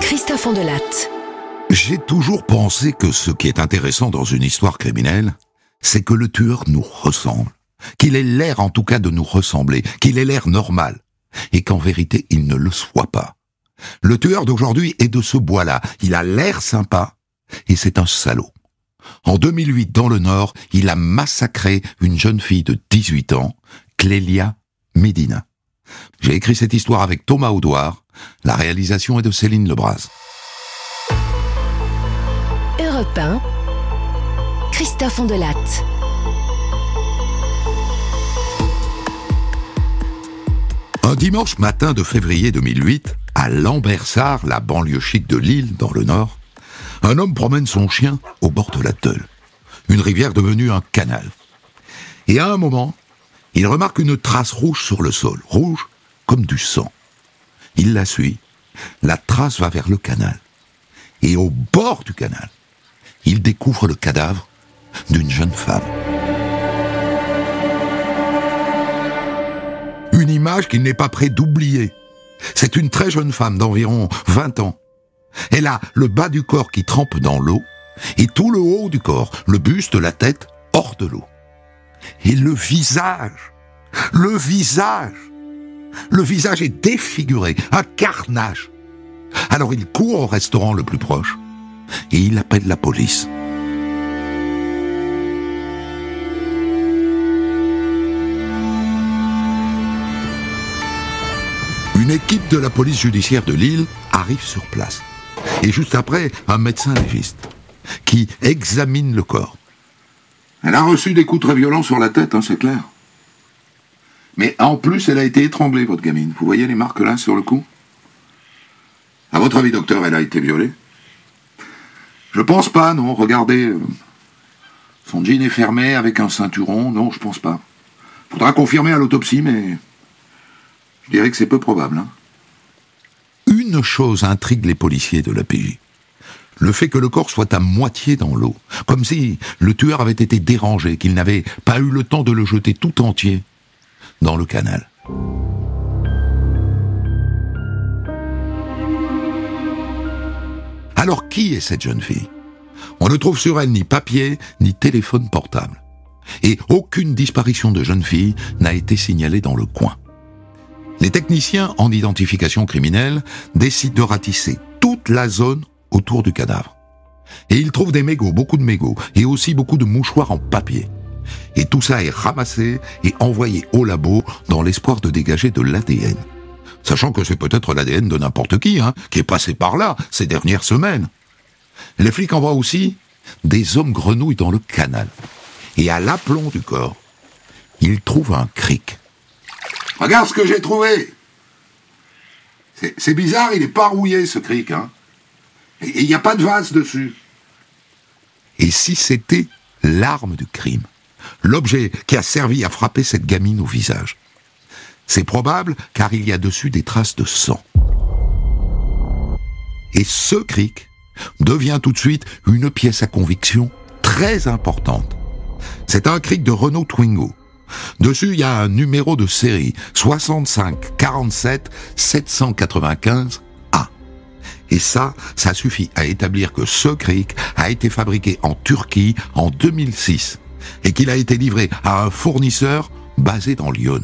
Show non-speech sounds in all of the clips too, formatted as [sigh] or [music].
Christophe Andelatte. J'ai toujours pensé que ce qui est intéressant dans une histoire criminelle, c'est que le tueur nous ressemble. Qu'il ait l'air en tout cas de nous ressembler, qu'il ait l'air normal. Et qu'en vérité, il ne le soit pas. Le tueur d'aujourd'hui est de ce bois-là. Il a l'air sympa, et c'est un salaud. En 2008, dans le Nord, il a massacré une jeune fille de 18 ans, Clélia Medina. J'ai écrit cette histoire avec Thomas Audouard. La réalisation est de Céline Lebras. Europe 1, Christophe Andelatte. Un dimanche matin de février 2008, à Lambersart, la banlieue chic de Lille, dans le Nord, un homme promène son chien au bord de la Teule, une rivière devenue un canal. Et à un moment, il remarque une trace rouge sur le sol, rouge comme du sang. Il la suit. La trace va vers le canal. Et au bord du canal, il découvre le cadavre d'une jeune femme. Une image qu'il n'est pas prêt d'oublier. C'est une très jeune femme d'environ 20 ans. Elle a le bas du corps qui trempe dans l'eau et tout le haut du corps, le buste, la tête, hors de l'eau. Et le visage, le visage, le visage est défiguré, un carnage. Alors il court au restaurant le plus proche et il appelle la police. Une équipe de la police judiciaire de Lille arrive sur place. Et juste après, un médecin légiste qui examine le corps. Elle a reçu des coups très violents sur la tête, hein, c'est clair. Mais en plus, elle a été étranglée, votre gamine. Vous voyez les marques là sur le cou? À votre avis, docteur, elle a été violée? Je pense pas, non. Regardez. euh, Son jean est fermé avec un ceinturon. Non, je pense pas. Faudra confirmer à l'autopsie, mais. Je dirais que c'est peu probable. Hein. Une chose intrigue les policiers de la PJ. Le fait que le corps soit à moitié dans l'eau, comme si le tueur avait été dérangé, qu'il n'avait pas eu le temps de le jeter tout entier dans le canal. Alors qui est cette jeune fille? On ne trouve sur elle ni papier, ni téléphone portable. Et aucune disparition de jeune fille n'a été signalée dans le coin. Les techniciens en identification criminelle décident de ratisser toute la zone autour du cadavre. Et ils trouvent des mégots, beaucoup de mégots, et aussi beaucoup de mouchoirs en papier. Et tout ça est ramassé et envoyé au labo dans l'espoir de dégager de l'ADN. Sachant que c'est peut-être l'ADN de n'importe qui, hein, qui est passé par là ces dernières semaines. Les flics envoient aussi des hommes grenouilles dans le canal. Et à l'aplomb du corps, ils trouvent un cric. Regarde ce que j'ai trouvé C'est- C'est bizarre, il est pas rouillé, ce cric, hein. Il n'y a pas de vase dessus. Et si c'était l'arme du crime L'objet qui a servi à frapper cette gamine au visage C'est probable car il y a dessus des traces de sang. Et ce cric devient tout de suite une pièce à conviction très importante. C'est un cric de Renault Twingo. Dessus, il y a un numéro de série 65 47 795 A. Et ça, ça suffit à établir que ce cric a été fabriqué en Turquie en 2006 et qu'il a été livré à un fournisseur basé dans Lyon.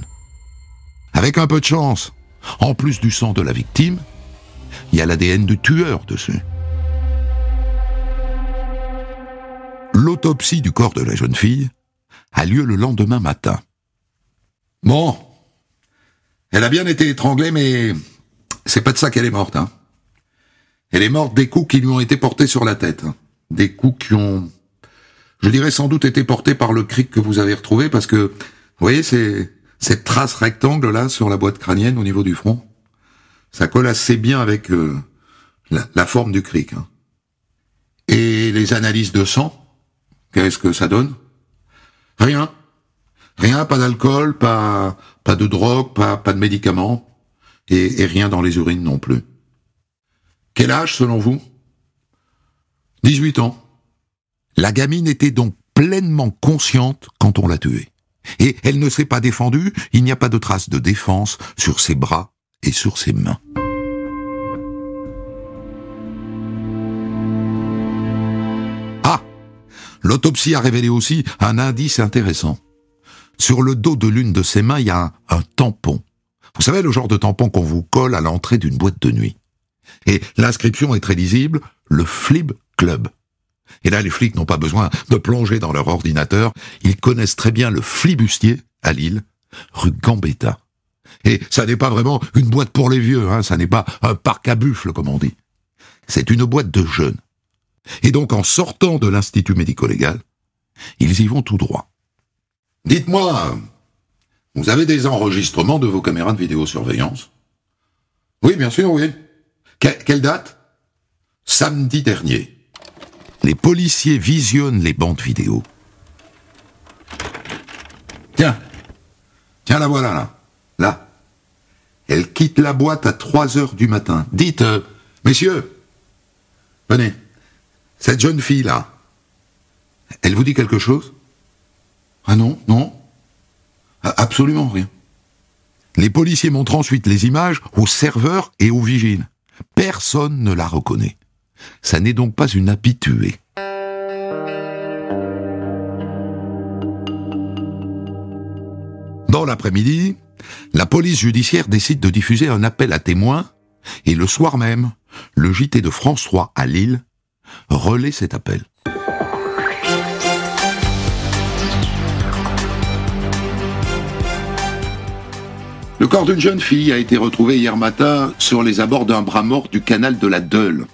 Avec un peu de chance, en plus du sang de la victime, il y a l'ADN du tueur dessus. L'autopsie du corps de la jeune fille a lieu le lendemain matin. Bon. Elle a bien été étranglée, mais c'est pas de ça qu'elle est morte, hein. Elle est morte des coups qui lui ont été portés sur la tête. Des coups qui ont, je dirais sans doute été portés par le cric que vous avez retrouvé, parce que, vous voyez, c'est, cette trace rectangle là sur la boîte crânienne au niveau du front, ça colle assez bien avec euh, la, la forme du cric. hein. Et les analyses de sang, qu'est-ce que ça donne? Rien. Rien, pas d'alcool, pas, pas de drogue, pas, pas de médicaments, et, et rien dans les urines non plus. Quel âge selon vous? 18 ans. La gamine était donc pleinement consciente quand on l'a tuée. Et elle ne s'est pas défendue, il n'y a pas de trace de défense sur ses bras et sur ses mains. Ah L'autopsie a révélé aussi un indice intéressant. Sur le dos de l'une de ses mains, il y a un tampon. Vous savez le genre de tampon qu'on vous colle à l'entrée d'une boîte de nuit. Et l'inscription est très lisible, le Flib Club. Et là, les flics n'ont pas besoin de plonger dans leur ordinateur, ils connaissent très bien le flibustier, à Lille, rue Gambetta. Et ça n'est pas vraiment une boîte pour les vieux, hein, ça n'est pas un parc à buffles, comme on dit. C'est une boîte de jeunes. Et donc, en sortant de l'Institut médico-légal, ils y vont tout droit. Dites-moi, vous avez des enregistrements de vos caméras de vidéosurveillance? Oui, bien sûr, oui. Quelle date? Samedi dernier. Les policiers visionnent les bandes vidéo. Tiens, tiens la voilà là, là. Elle quitte la boîte à 3 heures du matin. Dites, euh, messieurs, venez, cette jeune fille là, elle vous dit quelque chose? Ah non, non, absolument rien. Les policiers montrent ensuite les images aux serveurs et aux vigiles. Personne ne la reconnaît. Ça n'est donc pas une habituée. Dans l'après-midi, la police judiciaire décide de diffuser un appel à témoins et le soir même, le JT de François à Lille relaie cet appel. Le corps d'une jeune fille a été retrouvé hier matin sur les abords d'un bras mort du canal de la Deule.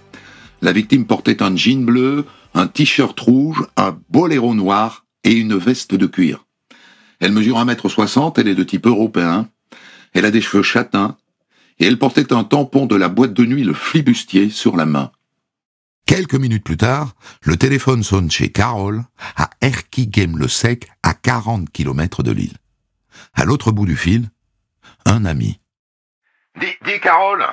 La victime portait un jean bleu, un t-shirt rouge, un boléro noir et une veste de cuir. Elle mesure 1m60, elle est de type européen, elle a des cheveux châtains, et elle portait un tampon de la boîte de nuit Le Flibustier sur la main. Quelques minutes plus tard, le téléphone sonne chez Carole, à Erquy-Game-le-Sec, à 40 km de l'île. À l'autre bout du fil, un ami. Dis, dis Carole,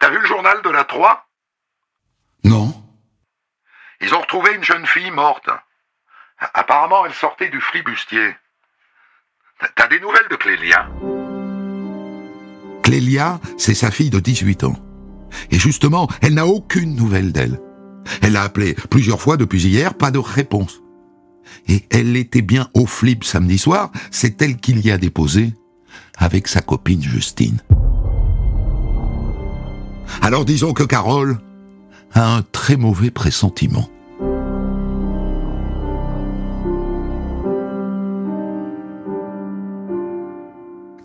t'as vu le journal de la 3 non. Ils ont retrouvé une jeune fille morte. Apparemment, elle sortait du flibustier. T'as des nouvelles de Clélia? Clélia, c'est sa fille de 18 ans. Et justement, elle n'a aucune nouvelle d'elle. Elle l'a appelé plusieurs fois depuis hier, pas de réponse. Et elle était bien au flip samedi soir, c'est elle qui l'y a déposé avec sa copine Justine. Alors disons que Carole, a un très mauvais pressentiment.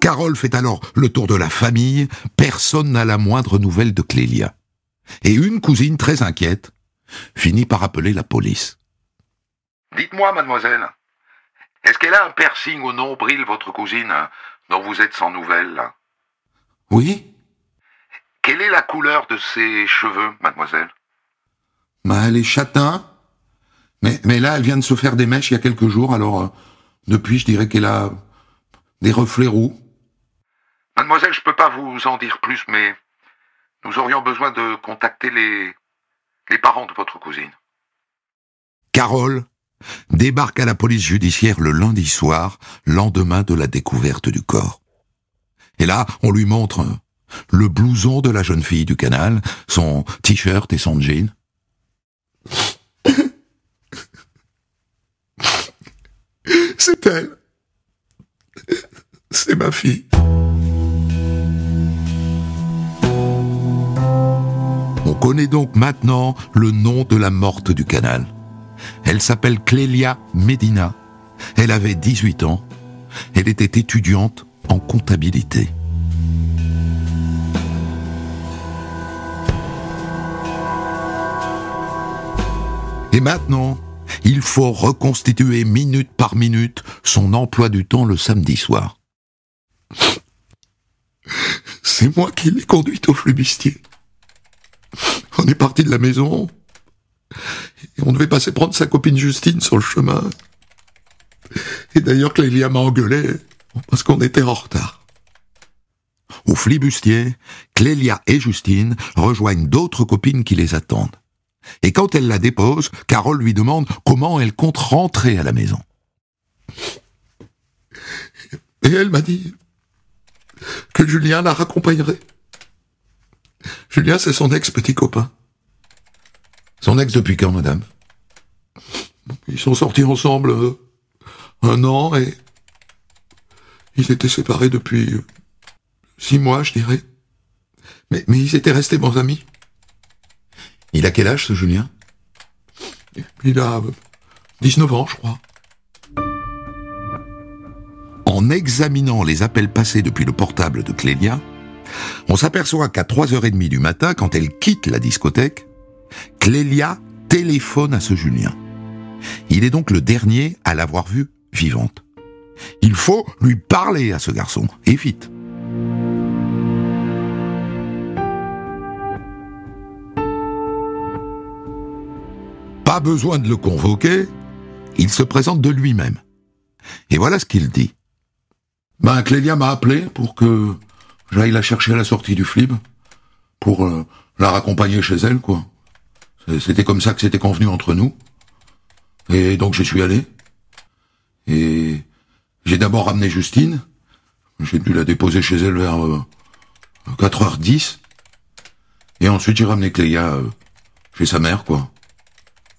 Carole fait alors le tour de la famille, personne n'a la moindre nouvelle de Clélia. Et une cousine très inquiète finit par appeler la police. Dites-moi, mademoiselle, est-ce qu'elle a un piercing au nombril, votre cousine, dont vous êtes sans nouvelles Oui. Quelle est la couleur de ses cheveux, mademoiselle? Bah, elle est châtain, mais, mais là, elle vient de se faire des mèches il y a quelques jours, alors euh, depuis, je dirais qu'elle a des reflets roux. Mademoiselle, je peux pas vous en dire plus, mais nous aurions besoin de contacter les, les parents de votre cousine. Carole débarque à la police judiciaire le lundi soir, lendemain de la découverte du corps. Et là, on lui montre le blouson de la jeune fille du canal, son t-shirt et son jean. [laughs] C'est elle. C'est ma fille. On connaît donc maintenant le nom de la morte du canal. Elle s'appelle Clélia Medina. Elle avait 18 ans. Elle était étudiante en comptabilité. Et maintenant, il faut reconstituer minute par minute son emploi du temps le samedi soir. C'est moi qui l'ai conduite au flubistier. On est parti de la maison. Et on devait passer prendre sa copine Justine sur le chemin. Et d'ailleurs, Clélia m'a engueulé parce qu'on était en retard. Au flibustier, Clélia et Justine rejoignent d'autres copines qui les attendent. Et quand elle la dépose, Carole lui demande comment elle compte rentrer à la maison. Et elle m'a dit que Julien la raccompagnerait. Julien, c'est son ex-petit copain. Son ex depuis quand, madame? Ils sont sortis ensemble euh, un an et ils étaient séparés depuis euh, six mois, je dirais. Mais, mais ils étaient restés bons amis. Il a quel âge, ce Julien? Il a 19 ans, je crois. En examinant les appels passés depuis le portable de Clélia, on s'aperçoit qu'à 3h30 du matin, quand elle quitte la discothèque, Clélia téléphone à ce Julien. Il est donc le dernier à l'avoir vue vivante. Il faut lui parler à ce garçon, et vite. Pas besoin de le convoquer, il se présente de lui-même. Et voilà ce qu'il dit. Ben, Clélia m'a appelé pour que j'aille la chercher à la sortie du flib, pour euh, la raccompagner chez elle, quoi. C'était comme ça que c'était convenu entre nous. Et donc j'y suis allé. Et j'ai d'abord ramené Justine. J'ai dû la déposer chez elle vers 4h10. Euh, Et ensuite j'ai ramené Cléa euh, chez sa mère, quoi.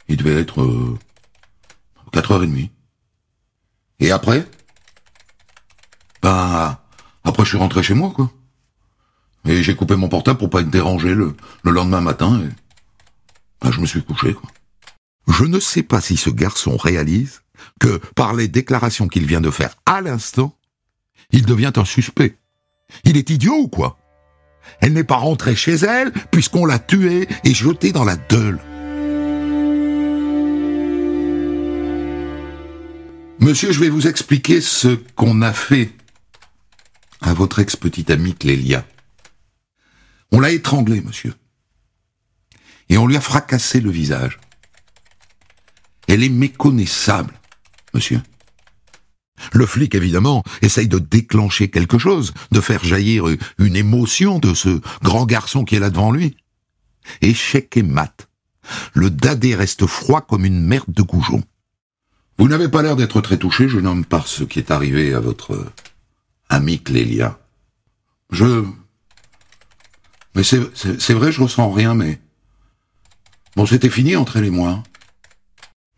Il devait être 4h30. Et après? Ben, après je suis rentré chez moi, quoi. Et j'ai coupé mon portable pour pas être dérangé le, le lendemain matin. Ben, je me suis couché. Je ne sais pas si ce garçon réalise que, par les déclarations qu'il vient de faire à l'instant, il devient un suspect. Il est idiot ou quoi? Elle n'est pas rentrée chez elle puisqu'on l'a tuée et jetée dans la Deule. Monsieur, je vais vous expliquer ce qu'on a fait à votre ex-petite amie Clélia. On l'a étranglée, monsieur. Et on lui a fracassé le visage. Elle est méconnaissable, monsieur. Le flic, évidemment, essaye de déclencher quelque chose, de faire jaillir une émotion de ce grand garçon qui est là devant lui. Échec et mat. Le dadé reste froid comme une merde de goujon. Vous n'avez pas l'air d'être très touché, jeune homme, par ce qui est arrivé à votre amie Clélia. Je... Mais c'est vrai, je ressens rien, mais... Bon, c'était fini entre elle et moi.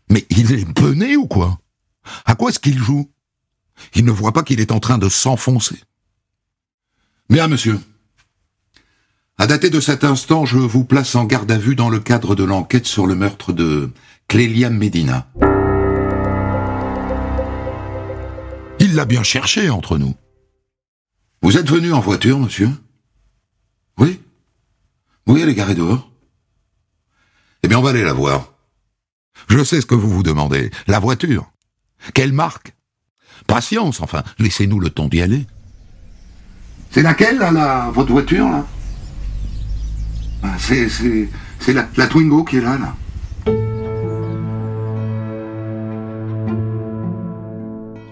Mais il est bené ou quoi? À quoi est-ce qu'il joue? Il ne voit pas qu'il est en train de s'enfoncer. Bien, monsieur. À dater de cet instant, je vous place en garde à vue dans le cadre de l'enquête sur le meurtre de Clélia Medina. Il l'a bien cherché entre nous. Vous êtes venu en voiture, monsieur? Oui? Oui, elle est garée dehors? Eh bien, on va aller la voir. Je sais ce que vous vous demandez. La voiture. Quelle marque? Patience, enfin. Laissez-nous le temps d'y aller. C'est laquelle, là, la, votre voiture, là? Ah, C'est, c'est, c'est la, la Twingo qui est là, là.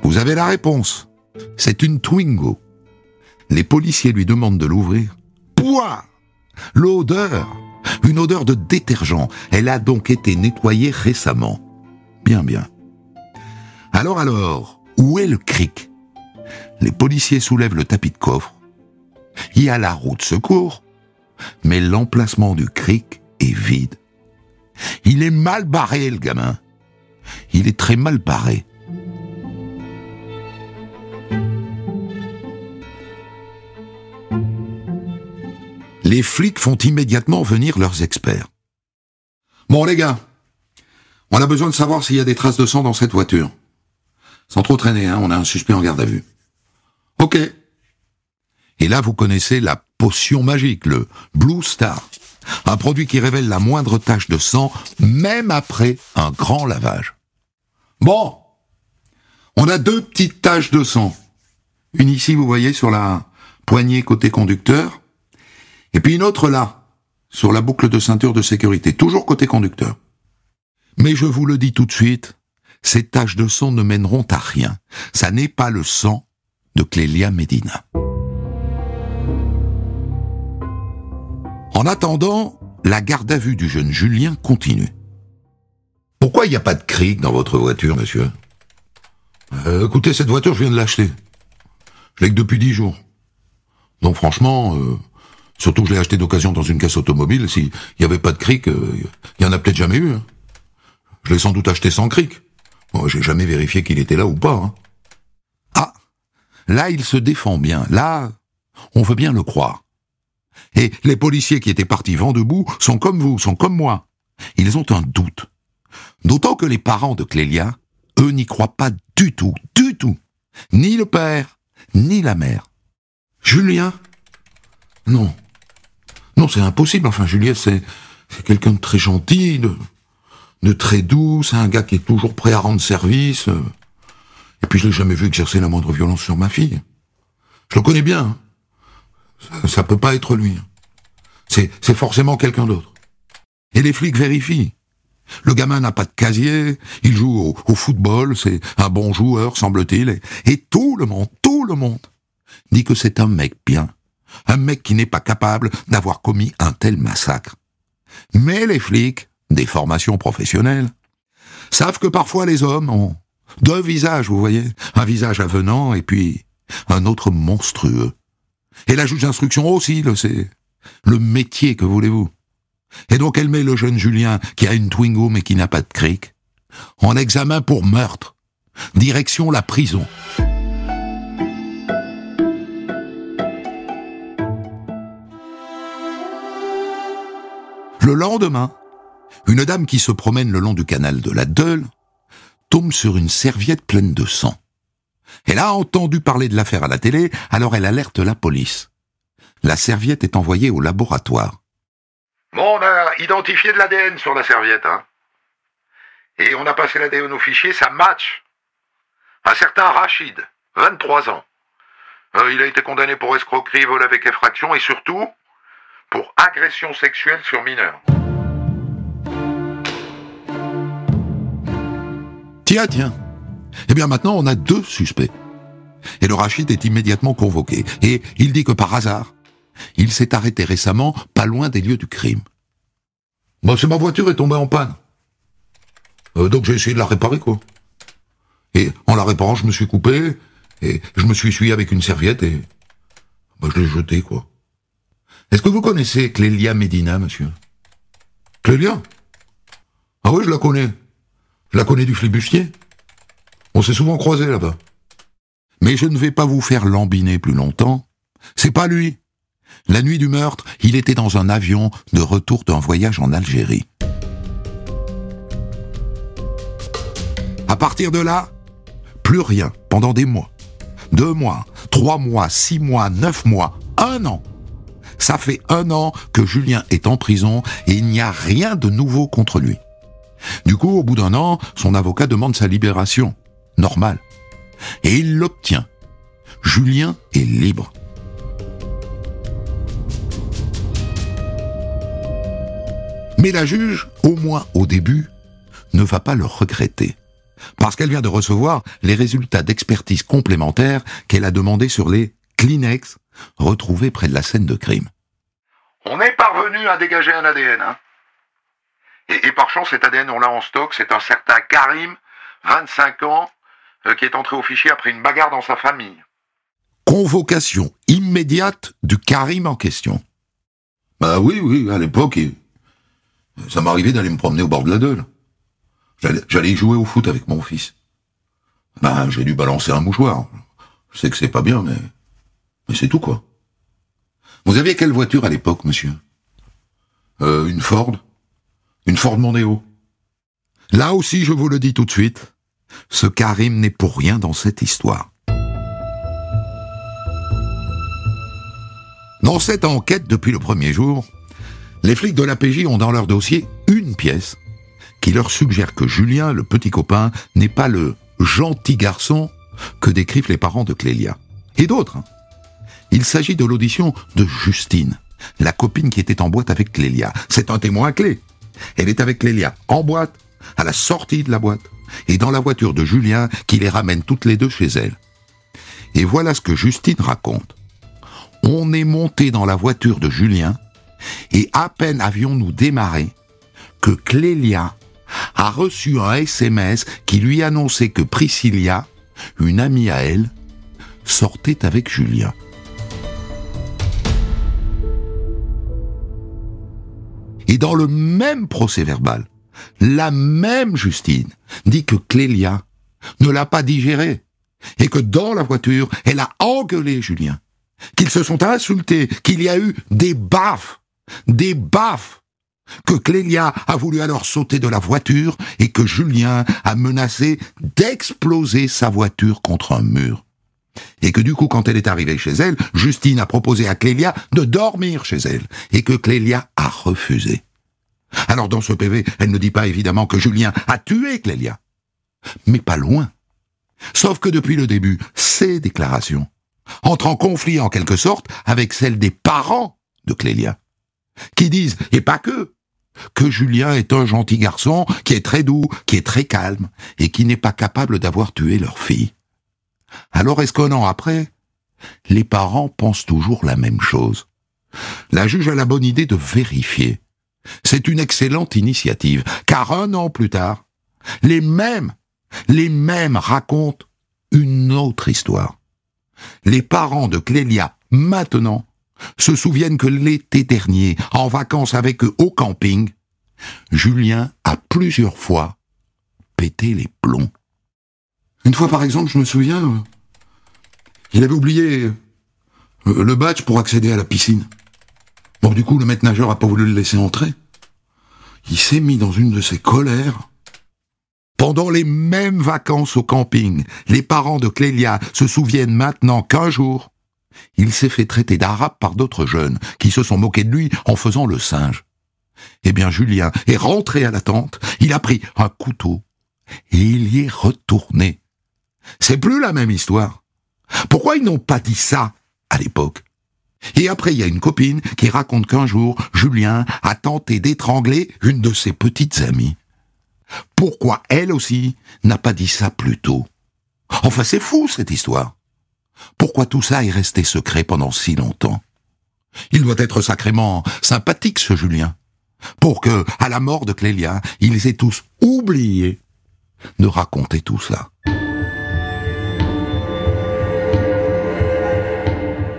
Vous avez la réponse. C'est une Twingo. Les policiers lui demandent de l'ouvrir. Pouah L'odeur une odeur de détergent. Elle a donc été nettoyée récemment. Bien, bien. Alors, alors, où est le cric? Les policiers soulèvent le tapis de coffre. Il y a la roue de secours, mais l'emplacement du cric est vide. Il est mal barré, le gamin. Il est très mal barré. Les flics font immédiatement venir leurs experts. Bon les gars, on a besoin de savoir s'il y a des traces de sang dans cette voiture. Sans trop traîner, hein, on a un suspect en garde à vue. Ok. Et là, vous connaissez la potion magique, le Blue Star. Un produit qui révèle la moindre tache de sang, même après un grand lavage. Bon. On a deux petites taches de sang. Une ici, vous voyez, sur la poignée côté conducteur, et puis une autre là, sur la boucle de ceinture de sécurité, toujours côté conducteur. Mais je vous le dis tout de suite, ces taches de sang ne mèneront à rien. Ça n'est pas le sang de Clélia Medina. En attendant, la garde à vue du jeune Julien continue. Pourquoi il n'y a pas de cric dans votre voiture, monsieur? Euh, Écoutez, cette voiture, je viens de l'acheter. Je l'ai que depuis dix jours. Donc franchement, euh, Surtout que je l'ai acheté d'occasion dans une caisse automobile. S'il n'y avait pas de cric, il euh, y en a peut-être jamais eu. Hein. Je l'ai sans doute acheté sans cric. Moi, j'ai jamais vérifié qu'il était là ou pas. Hein. Ah, là, il se défend bien. Là, on veut bien le croire. Et les policiers qui étaient partis vent debout sont comme vous, sont comme moi. Ils ont un doute. D'autant que les parents de Clélia, eux, n'y croient pas du tout, du tout. Ni le père, ni la mère. Julien? Non. Non, c'est impossible. Enfin, Julien, c'est, quelqu'un de très gentil, de, de très doux, c'est un gars qui est toujours prêt à rendre service. Et puis je l'ai jamais vu exercer la moindre violence sur ma fille. Je le connais bien. Ça, ça peut pas être lui. C'est, c'est forcément quelqu'un d'autre. Et les flics vérifient. Le gamin n'a pas de casier, il joue au, football, c'est un bon joueur, semble-t-il, et, et tout le monde, tout le monde dit que c'est un mec bien, un mec qui n'est pas capable d'avoir commis un tel massacre. Mais les flics, des formations professionnelles, savent que parfois les hommes ont deux visages, vous voyez, un visage avenant et puis un autre monstrueux. Et la juge d'instruction aussi le sait. Le métier, que voulez-vous Et donc elle met le jeune Julien, qui a une Twingo mais qui n'a pas de cric, en examen pour meurtre. Direction la prison. Le lendemain, une dame qui se promène le long du canal de la Deule tombe sur une serviette pleine de sang. Elle a entendu parler de l'affaire à la télé, alors elle alerte la police. La serviette est envoyée au laboratoire. Bon, on a identifié de l'ADN sur la serviette, hein. Et on a passé l'ADN au fichier, ça match. Un certain Rachid, 23 ans. Euh, il a été condamné pour escroquerie, vol avec effraction et surtout pour agression sexuelle sur mineur. Tiens, tiens. Eh bien maintenant, on a deux suspects. Et le Rachid est immédiatement convoqué. Et il dit que par hasard, il s'est arrêté récemment pas loin des lieux du crime. Moi, c'est ma voiture est tombée en panne. Euh, donc j'ai essayé de la réparer, quoi. Et en la réparant, je me suis coupé, et je me suis essuyé avec une serviette, et bah, je l'ai jeté, quoi. Est-ce que vous connaissez Clélia Medina, monsieur Clélia Ah oui, je la connais. Je la connais du flibustier. On s'est souvent croisés là-bas. Mais je ne vais pas vous faire lambiner plus longtemps. C'est pas lui. La nuit du meurtre, il était dans un avion de retour d'un voyage en Algérie. À partir de là, plus rien pendant des mois. Deux mois, trois mois, six mois, neuf mois, un an. Ça fait un an que Julien est en prison et il n'y a rien de nouveau contre lui. Du coup, au bout d'un an, son avocat demande sa libération. Normal. Et il l'obtient. Julien est libre. Mais la juge, au moins au début, ne va pas le regretter. Parce qu'elle vient de recevoir les résultats d'expertise complémentaires qu'elle a demandés sur les Kleenex retrouvés près de la scène de crime. On est parvenu à dégager un ADN, hein et, par chance, cet ADN, on l'a en stock. C'est un certain Karim, 25 ans, euh, qui est entré au fichier après une bagarre dans sa famille. Convocation immédiate du Karim en question. Bah oui, oui, à l'époque, ça m'arrivait d'aller me promener au bord de la Deule. J'allais jouer au foot avec mon fils. Bah, j'ai dû balancer un mouchoir. Je sais que c'est pas bien, mais, mais c'est tout, quoi. Vous aviez quelle voiture à l'époque, monsieur? Euh, Une Ford? Une Ford Mondeo? Là aussi, je vous le dis tout de suite, ce Karim n'est pour rien dans cette histoire. Dans cette enquête depuis le premier jour, les flics de l'APJ ont dans leur dossier une pièce qui leur suggère que Julien, le petit copain, n'est pas le gentil garçon que décrivent les parents de Clélia. Et d'autres. Il s'agit de l'audition de Justine, la copine qui était en boîte avec Clélia. C'est un témoin clé. Elle est avec Lélia en boîte, à la sortie de la boîte, et dans la voiture de Julien qui les ramène toutes les deux chez elle. Et voilà ce que Justine raconte. On est monté dans la voiture de Julien, et à peine avions-nous démarré, que Clélia a reçu un SMS qui lui annonçait que Priscilla, une amie à elle, sortait avec Julien. Et dans le même procès verbal, la même Justine dit que Clélia ne l'a pas digéré et que dans la voiture, elle a engueulé Julien, qu'ils se sont insultés, qu'il y a eu des baffes, des baffes, que Clélia a voulu alors sauter de la voiture et que Julien a menacé d'exploser sa voiture contre un mur. Et que du coup, quand elle est arrivée chez elle, Justine a proposé à Clélia de dormir chez elle, et que Clélia a refusé. Alors dans ce PV, elle ne dit pas évidemment que Julien a tué Clélia, mais pas loin. Sauf que depuis le début, ces déclarations entrent en conflit en quelque sorte avec celles des parents de Clélia, qui disent, et pas que, que Julien est un gentil garçon, qui est très doux, qui est très calme, et qui n'est pas capable d'avoir tué leur fille. Alors est-ce qu'un an après, les parents pensent toujours la même chose? La juge a la bonne idée de vérifier. C'est une excellente initiative, car un an plus tard, les mêmes, les mêmes racontent une autre histoire. Les parents de Clélia, maintenant, se souviennent que l'été dernier, en vacances avec eux au camping, Julien a plusieurs fois pété les plombs. Une fois par exemple, je me souviens, euh, il avait oublié euh, le badge pour accéder à la piscine. Bon, du coup, le maître nageur a pas voulu le laisser entrer. Il s'est mis dans une de ses colères. Pendant les mêmes vacances au camping, les parents de Clélia se souviennent maintenant qu'un jour, il s'est fait traiter d'arabe par d'autres jeunes qui se sont moqués de lui en faisant le singe. Eh bien, Julien est rentré à la tente, il a pris un couteau et il y est retourné. C'est plus la même histoire. Pourquoi ils n'ont pas dit ça à l'époque? Et après, il y a une copine qui raconte qu'un jour, Julien a tenté d'étrangler une de ses petites amies. Pourquoi elle aussi n'a pas dit ça plus tôt? Enfin, c'est fou cette histoire. Pourquoi tout ça est resté secret pendant si longtemps? Il doit être sacrément sympathique, ce Julien, pour que, à la mort de Clélia, ils aient tous oublié de raconter tout ça.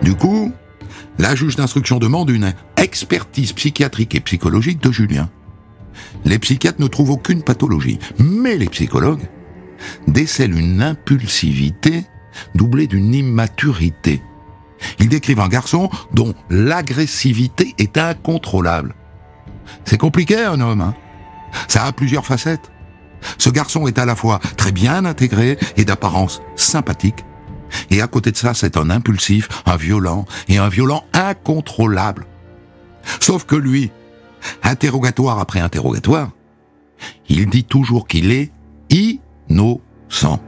Du coup, la juge d'instruction demande une expertise psychiatrique et psychologique de Julien. Les psychiatres ne trouvent aucune pathologie, mais les psychologues décèlent une impulsivité doublée d'une immaturité. Ils décrivent un garçon dont l'agressivité est incontrôlable. C'est compliqué un homme, hein ça a plusieurs facettes. Ce garçon est à la fois très bien intégré et d'apparence sympathique, et à côté de ça, c'est un impulsif, un violent, et un violent incontrôlable. Sauf que lui, interrogatoire après interrogatoire, il dit toujours qu'il est innocent.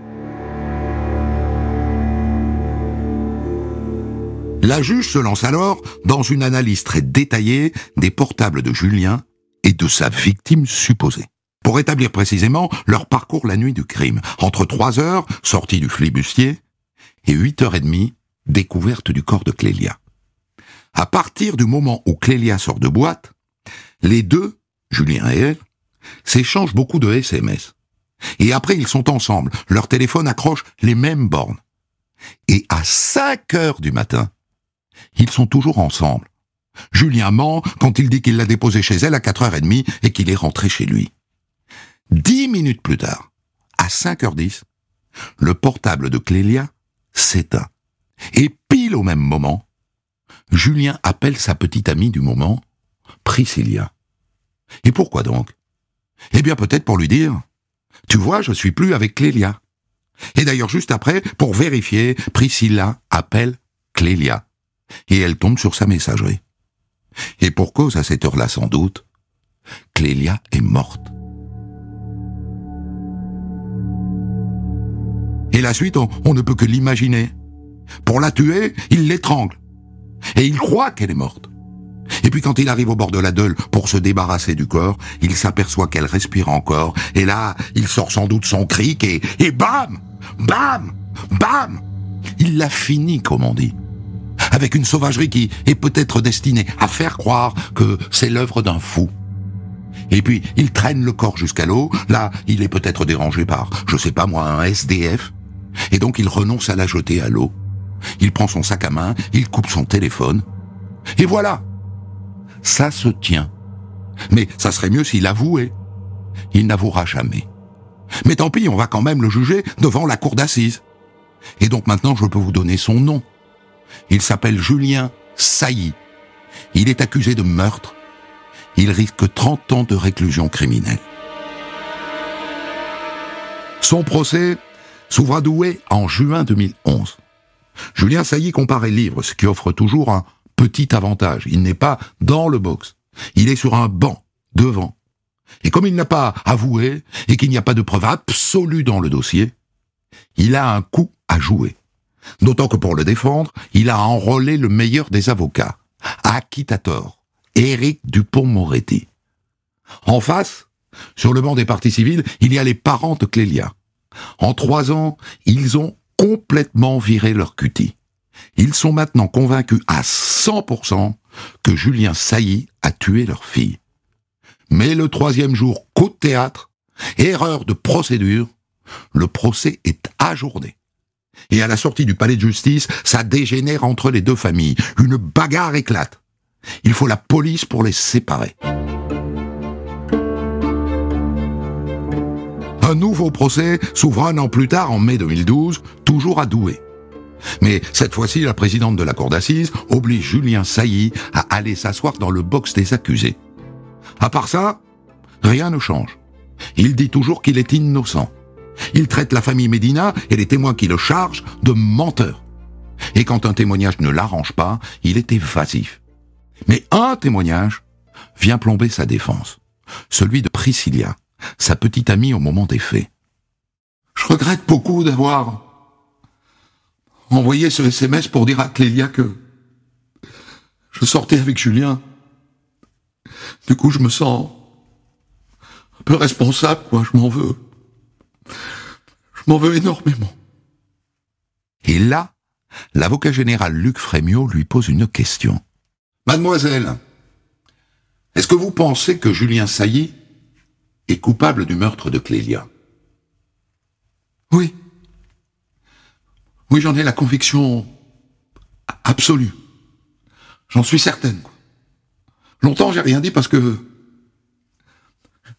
La juge se lance alors dans une analyse très détaillée des portables de Julien et de sa victime supposée. Pour établir précisément leur parcours la nuit du crime, entre 3 heures, sortie du flibustier, et 8h30, découverte du corps de Clélia. À partir du moment où Clélia sort de boîte, les deux, Julien et elle, s'échangent beaucoup de SMS. Et après, ils sont ensemble. Leur téléphone accroche les mêmes bornes. Et à 5 heures du matin, ils sont toujours ensemble. Julien ment quand il dit qu'il l'a déposé chez elle à 4h30 et qu'il est rentré chez lui. Dix minutes plus tard, à 5h10, le portable de Clélia s'éteint. Et pile au même moment, Julien appelle sa petite amie du moment, Priscilla. Et pourquoi donc? Eh bien peut-être pour lui dire, tu vois, je suis plus avec Clélia. Et d'ailleurs juste après, pour vérifier, Priscilla appelle Clélia. Et elle tombe sur sa messagerie. Et pour cause à cette heure-là sans doute, Clélia est morte. Et la suite, on, ne peut que l'imaginer. Pour la tuer, il l'étrangle. Et il croit qu'elle est morte. Et puis quand il arrive au bord de la Deule pour se débarrasser du corps, il s'aperçoit qu'elle respire encore. Et là, il sort sans doute son cric et, et bam Bam Bam Il l'a fini, comme on dit. Avec une sauvagerie qui est peut-être destinée à faire croire que c'est l'œuvre d'un fou. Et puis, il traîne le corps jusqu'à l'eau. Là, il est peut-être dérangé par, je sais pas moi, un SDF. Et donc il renonce à la jeter à l'eau. Il prend son sac à main, il coupe son téléphone. Et voilà Ça se tient. Mais ça serait mieux s'il avouait. il n'avouera jamais. Mais tant pis, on va quand même le juger devant la cour d'assises. Et donc maintenant, je peux vous donner son nom. Il s'appelle Julien Sailly. Il est accusé de meurtre. Il risque 30 ans de réclusion criminelle. Son procès s'ouvre à Douai en juin 2011. Julien Sailly compare et livre, ce qui offre toujours un petit avantage. Il n'est pas dans le box. Il est sur un banc, devant. Et comme il n'a pas avoué et qu'il n'y a pas de preuve absolue dans le dossier, il a un coup à jouer. D'autant que pour le défendre, il a enrôlé le meilleur des avocats, acquittator, Éric Dupont-Moretti. En face, sur le banc des partis civils, il y a les parents de Clélia. En trois ans, ils ont complètement viré leur cutie. Ils sont maintenant convaincus à 100% que Julien Sailly a tué leur fille. Mais le troisième jour, coup de théâtre, erreur de procédure, le procès est ajourné. Et à la sortie du palais de justice, ça dégénère entre les deux familles. Une bagarre éclate. Il faut la police pour les séparer. Un nouveau procès s'ouvre un an plus tard, en mai 2012, toujours à Douai. Mais cette fois-ci, la présidente de la cour d'assises oblige Julien Sailly à aller s'asseoir dans le box des accusés. À part ça, rien ne change. Il dit toujours qu'il est innocent. Il traite la famille Médina et les témoins qui le chargent de menteurs. Et quand un témoignage ne l'arrange pas, il est évasif. Mais un témoignage vient plomber sa défense. Celui de Priscilla, sa petite amie au moment des faits. Je regrette beaucoup d'avoir envoyé ce SMS pour dire à Clélia que je sortais avec Julien. Du coup, je me sens un peu responsable, quoi. Je m'en veux. Je m'en veux énormément. Et là, l'avocat général Luc Frémiot lui pose une question. Mademoiselle, est-ce que vous pensez que Julien Sailly est coupable du meurtre de Clélia Oui. Oui, j'en ai la conviction absolue. J'en suis certaine. Longtemps, j'ai rien dit parce que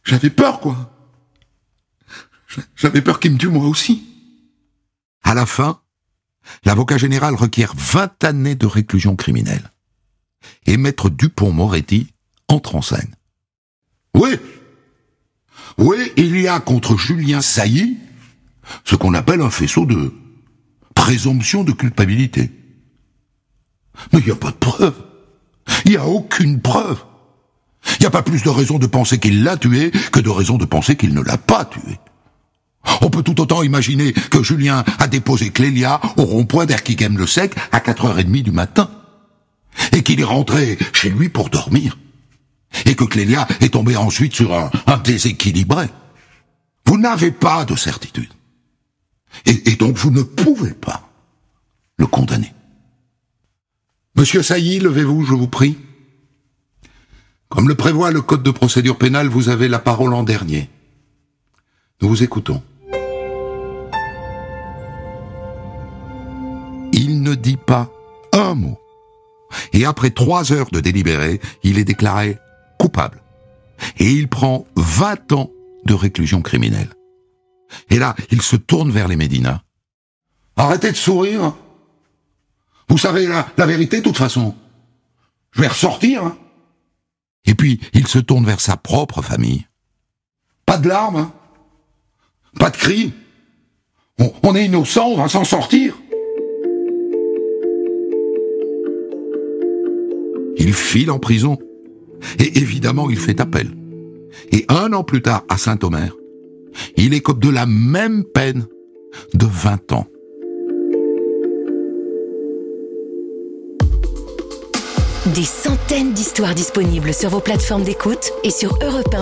j'avais peur, quoi. J'avais peur qu'il me tue moi aussi. À la fin, l'avocat général requiert 20 années de réclusion criminelle. Et maître Dupont-Moretti entre en scène. Oui, oui, il y a contre Julien Sailly ce qu'on appelle un faisceau de présomption de culpabilité. Mais il n'y a pas de preuve. Il n'y a aucune preuve. Il n'y a pas plus de raison de penser qu'il l'a tué que de raison de penser qu'il ne l'a pas tué. On peut tout autant imaginer que Julien a déposé Clélia au rond-point d'Erquigem le Sec à 4h30 du matin. Et qu'il est rentré chez lui pour dormir. Et que Clélia est tombée ensuite sur un, déséquilibré. Vous n'avez pas de certitude. Et, donc vous ne pouvez pas le condamner. Monsieur Sailly, levez-vous, je vous prie. Comme le prévoit le Code de procédure pénale, vous avez la parole en dernier. Nous vous écoutons. Il ne dit pas un mot. Et après trois heures de délibéré, il est déclaré Et il prend 20 ans de réclusion criminelle. Et là, il se tourne vers les Médinas. Arrêtez de sourire. Vous savez la, vérité, de toute façon. Je vais ressortir. Hein. Et puis, il se tourne vers sa propre famille. Pas de larmes. Hein. Pas de cris. On, est innocent, on va s'en sortir. Il file en prison. Et évidemment, il fait appel. Et un an plus tard, à Saint-Omer, il écope de la même peine de 20 ans. Des centaines d'histoires disponibles sur vos plateformes d'écoute et sur europe